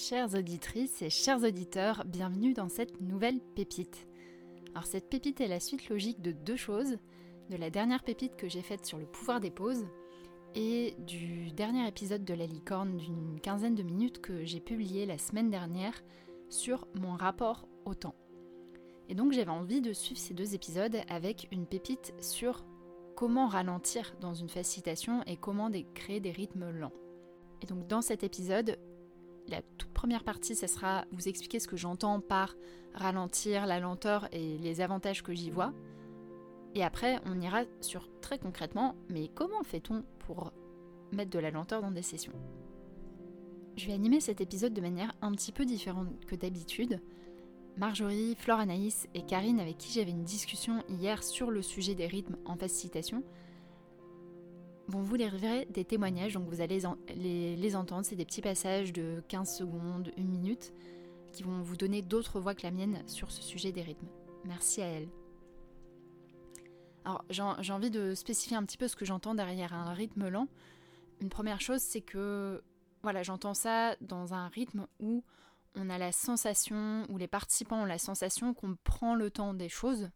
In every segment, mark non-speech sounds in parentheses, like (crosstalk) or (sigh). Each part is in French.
Chères auditrices et chers auditeurs, bienvenue dans cette nouvelle pépite. Alors cette pépite est la suite logique de deux choses, de la dernière pépite que j'ai faite sur le pouvoir des pauses et du dernier épisode de la licorne d'une quinzaine de minutes que j'ai publié la semaine dernière sur mon rapport au temps. Et donc j'avais envie de suivre ces deux épisodes avec une pépite sur comment ralentir dans une facilitation et comment créer des rythmes lents. Et donc dans cet épisode, la toute première partie, ce sera vous expliquer ce que j'entends par ralentir, la lenteur et les avantages que j'y vois. Et après, on ira sur très concrètement, mais comment fait-on pour mettre de la lenteur dans des sessions? Je vais animer cet épisode de manière un petit peu différente que d'habitude. Marjorie, Flore Anaïs et Karine, avec qui j'avais une discussion hier sur le sujet des rythmes en facilitation, vont vous livrer des témoignages, donc vous allez les, entendre, c'est des petits passages de 15 secondes, une minute, qui vont vous donner d'autres voix que la mienne sur ce sujet des rythmes. Merci à elles. Alors j'ai envie de spécifier un petit peu ce que j'entends derrière un rythme lent. Une première chose, c'est que voilà, j'entends ça dans un rythme où on a la sensation, où les participants ont la sensation qu'on prend le temps des choses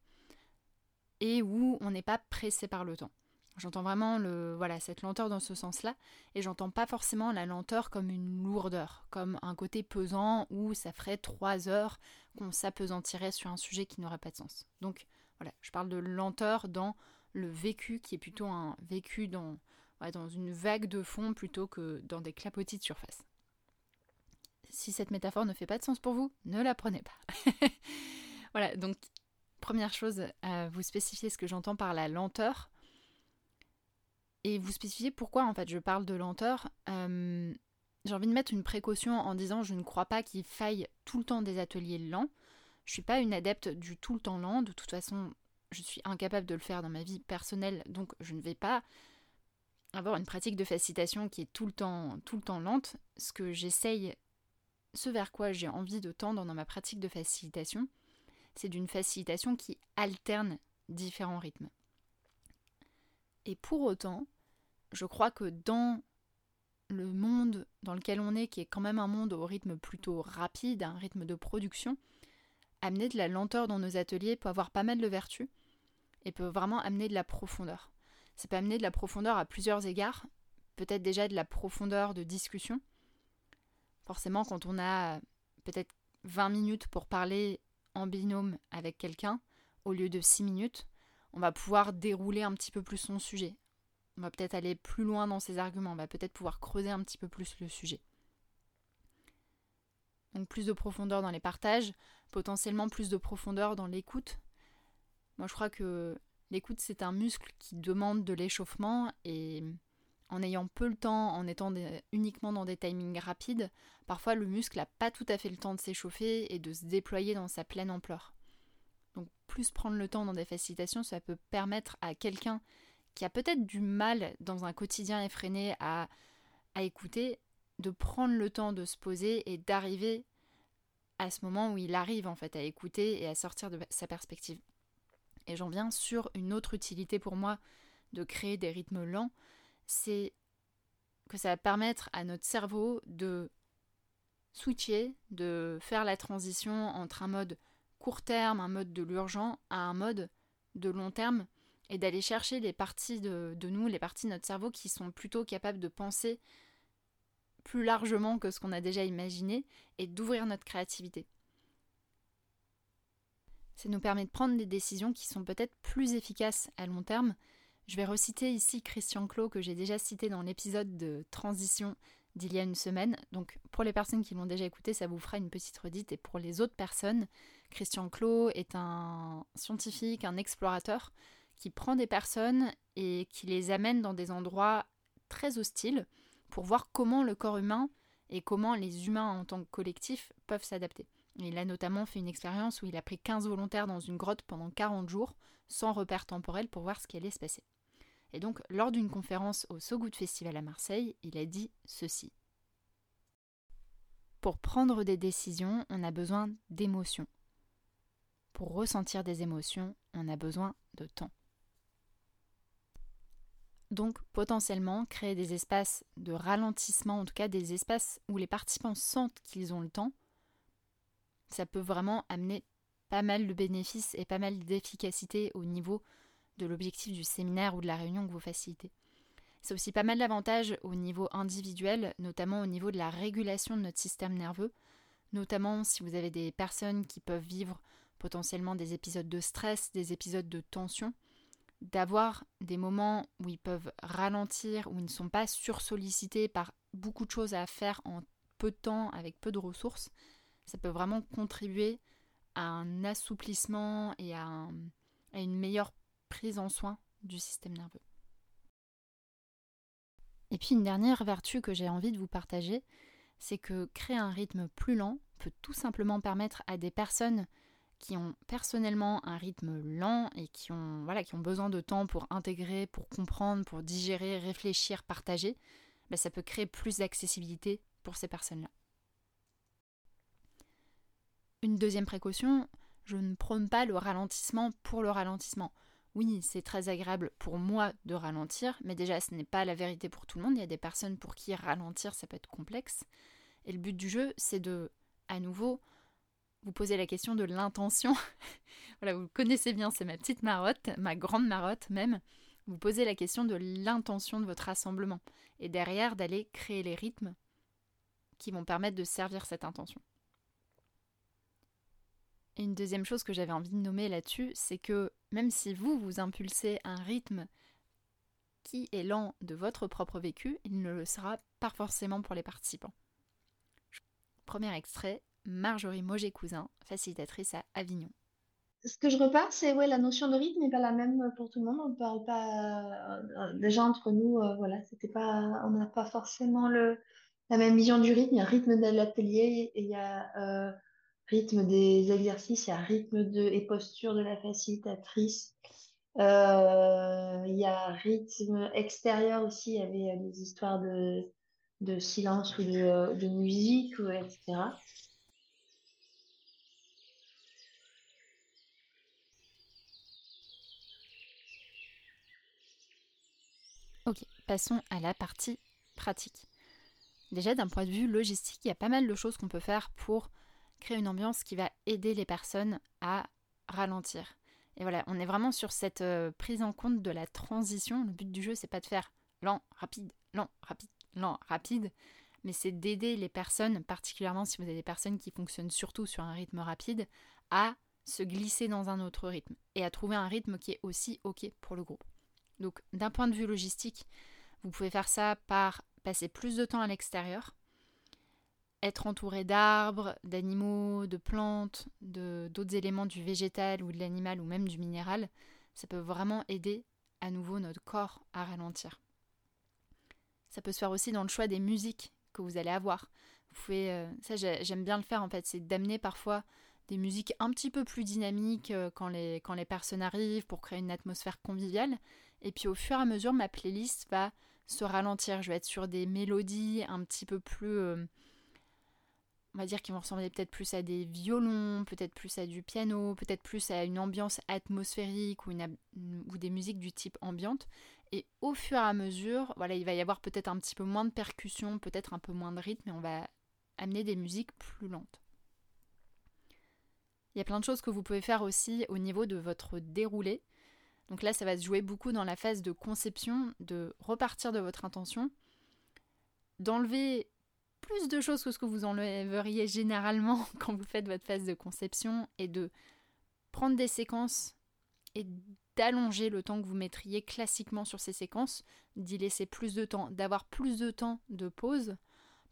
et où on n'est pas pressé par le temps. J'entends vraiment le, voilà, cette lenteur dans ce sens-là, et j'entends pas forcément la lenteur comme une lourdeur, comme un côté pesant où ça ferait trois heures qu'on s'apesentirait sur un sujet qui n'aurait pas de sens. Donc voilà, je parle de lenteur dans le vécu qui est plutôt un vécu dans, dans une vague de fond plutôt que dans des clapotis de surface. Si cette métaphore ne fait pas de sens pour vous, ne la prenez pas. (laughs) voilà, donc première chose, à vous spécifier ce que j'entends par la lenteur et vous spécifiez pourquoi en fait je parle de lenteur. Euh, j'ai envie de mettre une précaution en disant je ne crois pas qu'il faille tout le temps des ateliers lents. Je suis pas une adepte du tout le temps lent. De toute façon, je suis incapable de le faire dans ma vie personnelle, donc je ne vais pas avoir une pratique de facilitation qui est tout le temps, tout le temps lente. Ce que j'essaye, ce vers quoi j'ai envie de tendre dans ma pratique de facilitation, c'est d'une facilitation qui alterne différents rythmes. Et pour autant, je crois que dans le monde dans lequel on est, qui est quand même un monde au rythme plutôt rapide, un rythme de production, amener de la lenteur dans nos ateliers peut avoir pas mal de vertus et peut vraiment amener de la profondeur. Ça peut amener de la profondeur à plusieurs égards, peut-être déjà de la profondeur de discussion. Forcément, quand on a peut-être 20 minutes pour parler en binôme avec quelqu'un, au lieu de 6 minutes, on va pouvoir dérouler un petit peu plus son sujet, on va peut-être aller plus loin dans ses arguments, on va peut-être pouvoir creuser un petit peu plus le sujet. Donc plus de profondeur dans les partages, potentiellement plus de profondeur dans l'écoute. Moi je crois que l'écoute c'est un muscle qui demande de l'échauffement et en ayant peu le temps, en étant uniquement dans des timings rapides, parfois le muscle n'a pas tout à fait le temps de s'échauffer et de se déployer dans sa pleine ampleur. Donc plus prendre le temps dans des facilitations, ça peut permettre à quelqu'un qui a peut-être du mal dans un quotidien effréné à, écouter, de prendre le temps de se poser et d'arriver à ce moment où il arrive en fait à écouter et à sortir de sa perspective. Et j'en viens sur une autre utilité pour moi de créer des rythmes lents, c'est que ça va permettre à notre cerveau de switcher, de faire la transition entre un mode court terme, un mode de l'urgent, à un mode de long terme et d'aller chercher les parties de, nous, les parties de notre cerveau qui sont plutôt capables de penser plus largement que ce qu'on a déjà imaginé et d'ouvrir notre créativité. Ça nous permet de prendre des décisions qui sont peut-être plus efficaces à long terme. Je vais reciter ici Christian Clot que j'ai déjà cité dans l'épisode de transition d'il y a une semaine. Donc pour les personnes qui l'ont déjà écouté, ça vous fera une petite redite. Et pour les autres personnes, Christian Clot est un scientifique, un explorateur qui prend des personnes et qui les amène dans des endroits très hostiles pour voir comment le corps humain et comment les humains en tant que collectif peuvent s'adapter. Il a notamment fait une expérience où il a pris 15 volontaires dans une grotte pendant 40 jours, sans repère temporel, pour voir ce qui allait se passer. Et donc, lors d'une conférence au So Good Festival à Marseille, il a dit ceci. Pour prendre des décisions, on a besoin d'émotions. Pour ressentir des émotions, on a besoin de temps. Donc potentiellement créer des espaces de ralentissement, en tout cas des espaces où les participants sentent qu'ils ont le temps, ça peut vraiment amener pas mal de bénéfices et pas mal d'efficacité au niveau de l'objectif du séminaire ou de la réunion que vous facilitez. C'est aussi pas mal d'avantages au niveau individuel, notamment au niveau de la régulation de notre système nerveux, notamment si vous avez des personnes qui peuvent vivre potentiellement des épisodes de stress, des épisodes de tension, d'avoir des moments où ils peuvent ralentir, où ils ne sont pas sursollicités par beaucoup de choses à faire en peu de temps, avec peu de ressources, ça peut vraiment contribuer à un assouplissement et à, à une meilleure prise en soin du système nerveux. Et puis une dernière vertu que j'ai envie de vous partager, c'est que créer un rythme plus lent peut tout simplement permettre à des personnes qui ont personnellement un rythme lent et qui ont, voilà, qui ont besoin de temps pour intégrer, pour comprendre, pour digérer, réfléchir, partager, ben ça peut créer plus d'accessibilité pour ces personnes-là. Une deuxième précaution, je ne prône pas le ralentissement pour le ralentissement. Oui, c'est très agréable pour moi de ralentir, mais déjà ce n'est pas la vérité pour tout le monde. Il y a des personnes pour qui ralentir ça peut être complexe. Et le but du jeu, c'est de, à nouveau, vous poser la question de l'intention. (laughs) voilà, vous connaissez bien, c'est ma petite marotte, ma grande marotte même. Vous posez la question de l'intention de votre rassemblement. Et derrière, d'aller créer les rythmes qui vont permettre de servir cette intention. Et une deuxième chose que j'avais envie de nommer là-dessus, c'est que même si vous, vous impulsez un rythme qui est lent de votre propre vécu, il ne le sera pas forcément pour les participants. Premier extrait, Marjorie Moget-Cousin, facilitatrice à Avignon. Ce que je repars, c'est ouais, la notion de rythme n'est pas la même pour tout le monde. On parle pas euh, déjà entre nous, euh, voilà, c'était pas, on n'a pas forcément le, la même vision du rythme. Il y a rythme de l'atelier il y a euh, rythme des exercices, il y a rythme de, et posture de la facilitatrice. Il y a rythme extérieur aussi, il y avait des histoires de, de silence ou de, musique, etc. Ok, passons à la partie pratique. Déjà, d'un point de vue logistique, il y a pas mal de choses qu'on peut faire pour créer une ambiance qui va aider les personnes à ralentir. Et voilà, on est vraiment sur cette euh, prise en compte de la transition. Le but du jeu, c'est pas de faire lent, rapide, lent, rapide, lent, rapide, mais c'est d'aider les personnes, particulièrement si vous avez des personnes qui fonctionnent surtout sur un rythme rapide, à se glisser dans un autre rythme et à trouver un rythme qui est aussi OK pour le groupe. Donc, d'un point de vue logistique, vous pouvez faire ça par passer plus de temps à l'extérieur, être entouré d'arbres, d'animaux, de plantes, de, d'autres éléments du végétal ou de l'animal ou même du minéral, ça peut vraiment aider à nouveau notre corps à ralentir. Ça peut se faire aussi dans le choix des musiques que vous allez avoir. Vous pouvez, euh, ça j'aime bien le faire en fait, c'est d'amener parfois des musiques un petit peu plus dynamiques euh, quand, les, quand les personnes arrivent pour créer une atmosphère conviviale. Et puis au fur et à mesure, ma playlist va se ralentir. Je vais être sur des mélodies un petit peu plus... Euh, on va dire qu'ils vont ressembler peut-être plus à des violons, peut-être plus à du piano, peut-être plus à une ambiance atmosphérique ou, ou, des musiques du type ambiante. Et au fur et à mesure, voilà, il va y avoir peut-être un petit peu moins de percussion, peut-être un peu moins de rythme, et on va amener des musiques plus lentes. Il y a plein de choses que vous pouvez faire aussi au niveau de votre déroulé. Donc là, ça va se jouer beaucoup dans la phase de conception, de repartir de votre intention, d'enlever plus de choses que ce que vous enlèveriez généralement (laughs) quand vous faites votre phase de conception et de prendre des séquences et d'allonger le temps que vous mettriez classiquement sur ces séquences, d'y laisser plus de temps, d'avoir plus de temps de pause,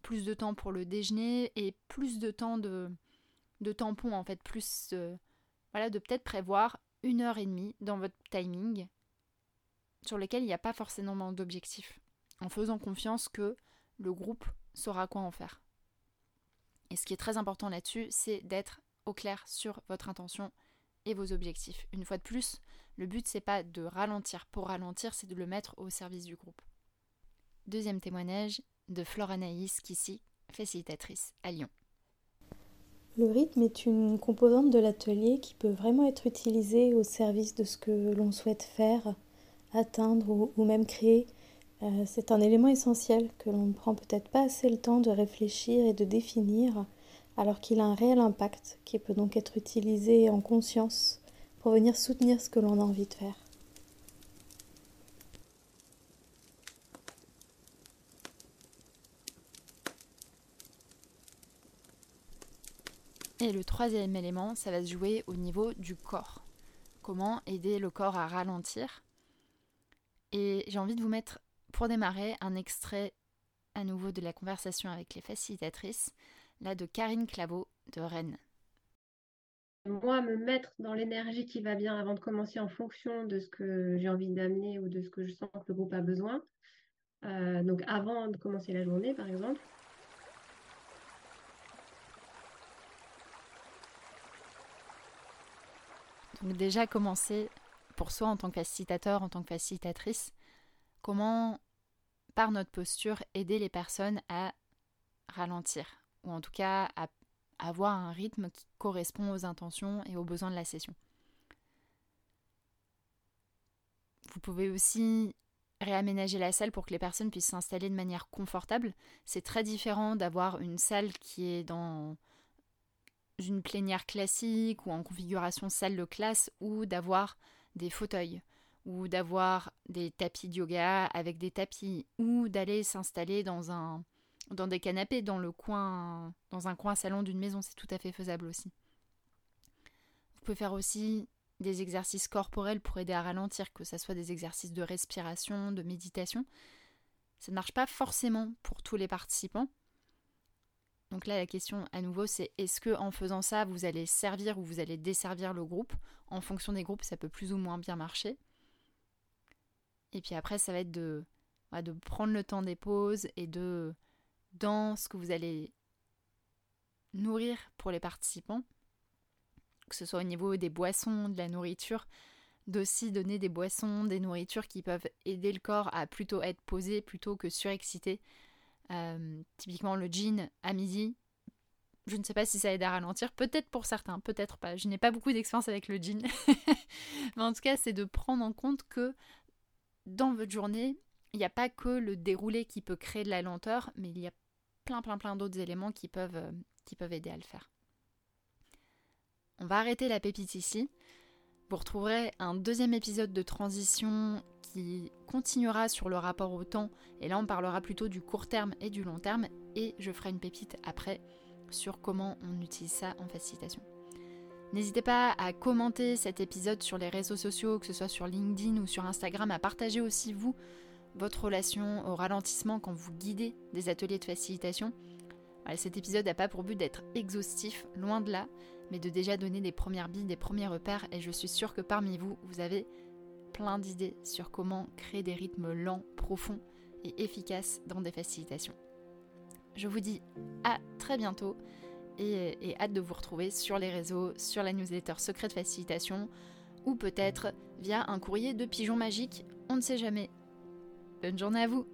plus de temps pour le déjeuner et plus de temps de, de tampon en fait, plus euh, voilà, de peut-être prévoir une heure et demie dans votre timing sur lequel il n'y a pas forcément d'objectif, en faisant confiance que le groupe saura quoi en faire. Et ce qui est très important là-dessus, c'est d'être au clair sur votre intention et vos objectifs. Une fois de plus, le but c'est pas de ralentir pour ralentir, c'est de le mettre au service du groupe. Deuxième témoignage de Flore Anaïs, Kissy, facilitatrice à Lyon. Le rythme est une composante de l'atelier qui peut vraiment être utilisée au service de ce que l'on souhaite faire atteindre ou, même créer, euh, c'est un élément essentiel que l'on ne prend peut-être pas assez le temps de réfléchir et de définir, alors qu'il a un réel impact qui peut donc être utilisé en conscience pour venir soutenir ce que l'on a envie de faire. Et le troisième élément, ça va se jouer au niveau du corps. Comment aider le corps à ralentir. Et j'ai envie de vous mettre, pour démarrer, un extrait à nouveau de la conversation avec les facilitatrices, là de Karine Claveau de Rennes. Moi, me mettre dans l'énergie qui va bien avant de commencer en fonction de ce que j'ai envie d'amener ou de ce que je sens que le groupe a besoin. Euh, donc avant de commencer la journée, par exemple. Donc déjà commencer pour soi en tant que facilitateur, en tant que facilitatrice, comment par notre posture aider les personnes à ralentir ou en tout cas à avoir un rythme qui correspond aux intentions et aux besoins de la session. Vous pouvez aussi réaménager la salle pour que les personnes puissent s'installer de manière confortable. C'est très différent d'avoir une salle qui est dans une plénière classique ou en configuration salle de classe ou d'avoir des fauteuils ou d'avoir des tapis de yoga avec des tapis ou d'aller s'installer dans un dans des canapés dans le coin dans un coin salon d'une maison, c'est tout à fait faisable aussi. Vous pouvez faire aussi des exercices corporels pour aider à ralentir, que ce soit des exercices de respiration, de méditation. Ça ne marche pas forcément pour tous les participants, donc là, la question à nouveau, c'est est-ce que en faisant ça, vous allez servir ou vous allez desservir le groupe? En fonction des groupes, ça peut plus ou moins bien marcher. Et puis après, ça va être de, de prendre le temps des pauses et de, dans ce que vous allez nourrir pour les participants, que ce soit au niveau des boissons, de la nourriture, d'aussi donner des boissons, des nourritures qui peuvent aider le corps à plutôt être posé plutôt que surexcité euh, typiquement le jean à midi, je ne sais pas si ça aide à ralentir, peut-être pour certains, peut-être pas. Je n'ai pas beaucoup d'expérience avec le jean. (laughs) Mais en tout cas, c'est de prendre en compte que dans votre journée, il n'y a pas que le déroulé qui peut créer de la lenteur, mais il y a plein plein plein d'autres éléments qui peuvent, euh, qui peuvent aider à le faire. On va arrêter la pépite ici. Vous retrouverez un deuxième épisode de transition qui continuera sur le rapport au temps. Et là, on parlera plutôt du court terme et du long terme. Et je ferai une pépite après sur comment on utilise ça en facilitation. N'hésitez pas à commenter cet épisode sur les réseaux sociaux, que ce soit sur LinkedIn ou sur Instagram, à partager aussi vous votre relation au ralentissement quand vous guidez des ateliers de facilitation. cet épisode n'a pas pour but d'être exhaustif, loin de là, mais de déjà donner des premières billes, des premiers repères, et je suis sûre que parmi vous, vous avez plein d'idées sur comment créer des rythmes lents, profonds et efficaces dans des facilitations. Je vous dis à très bientôt et, hâte de vous retrouver sur les réseaux, sur la newsletter Secret de Facilitation ou peut-être via un courrier de pigeon magique, on ne sait jamais. Bonne journée à vous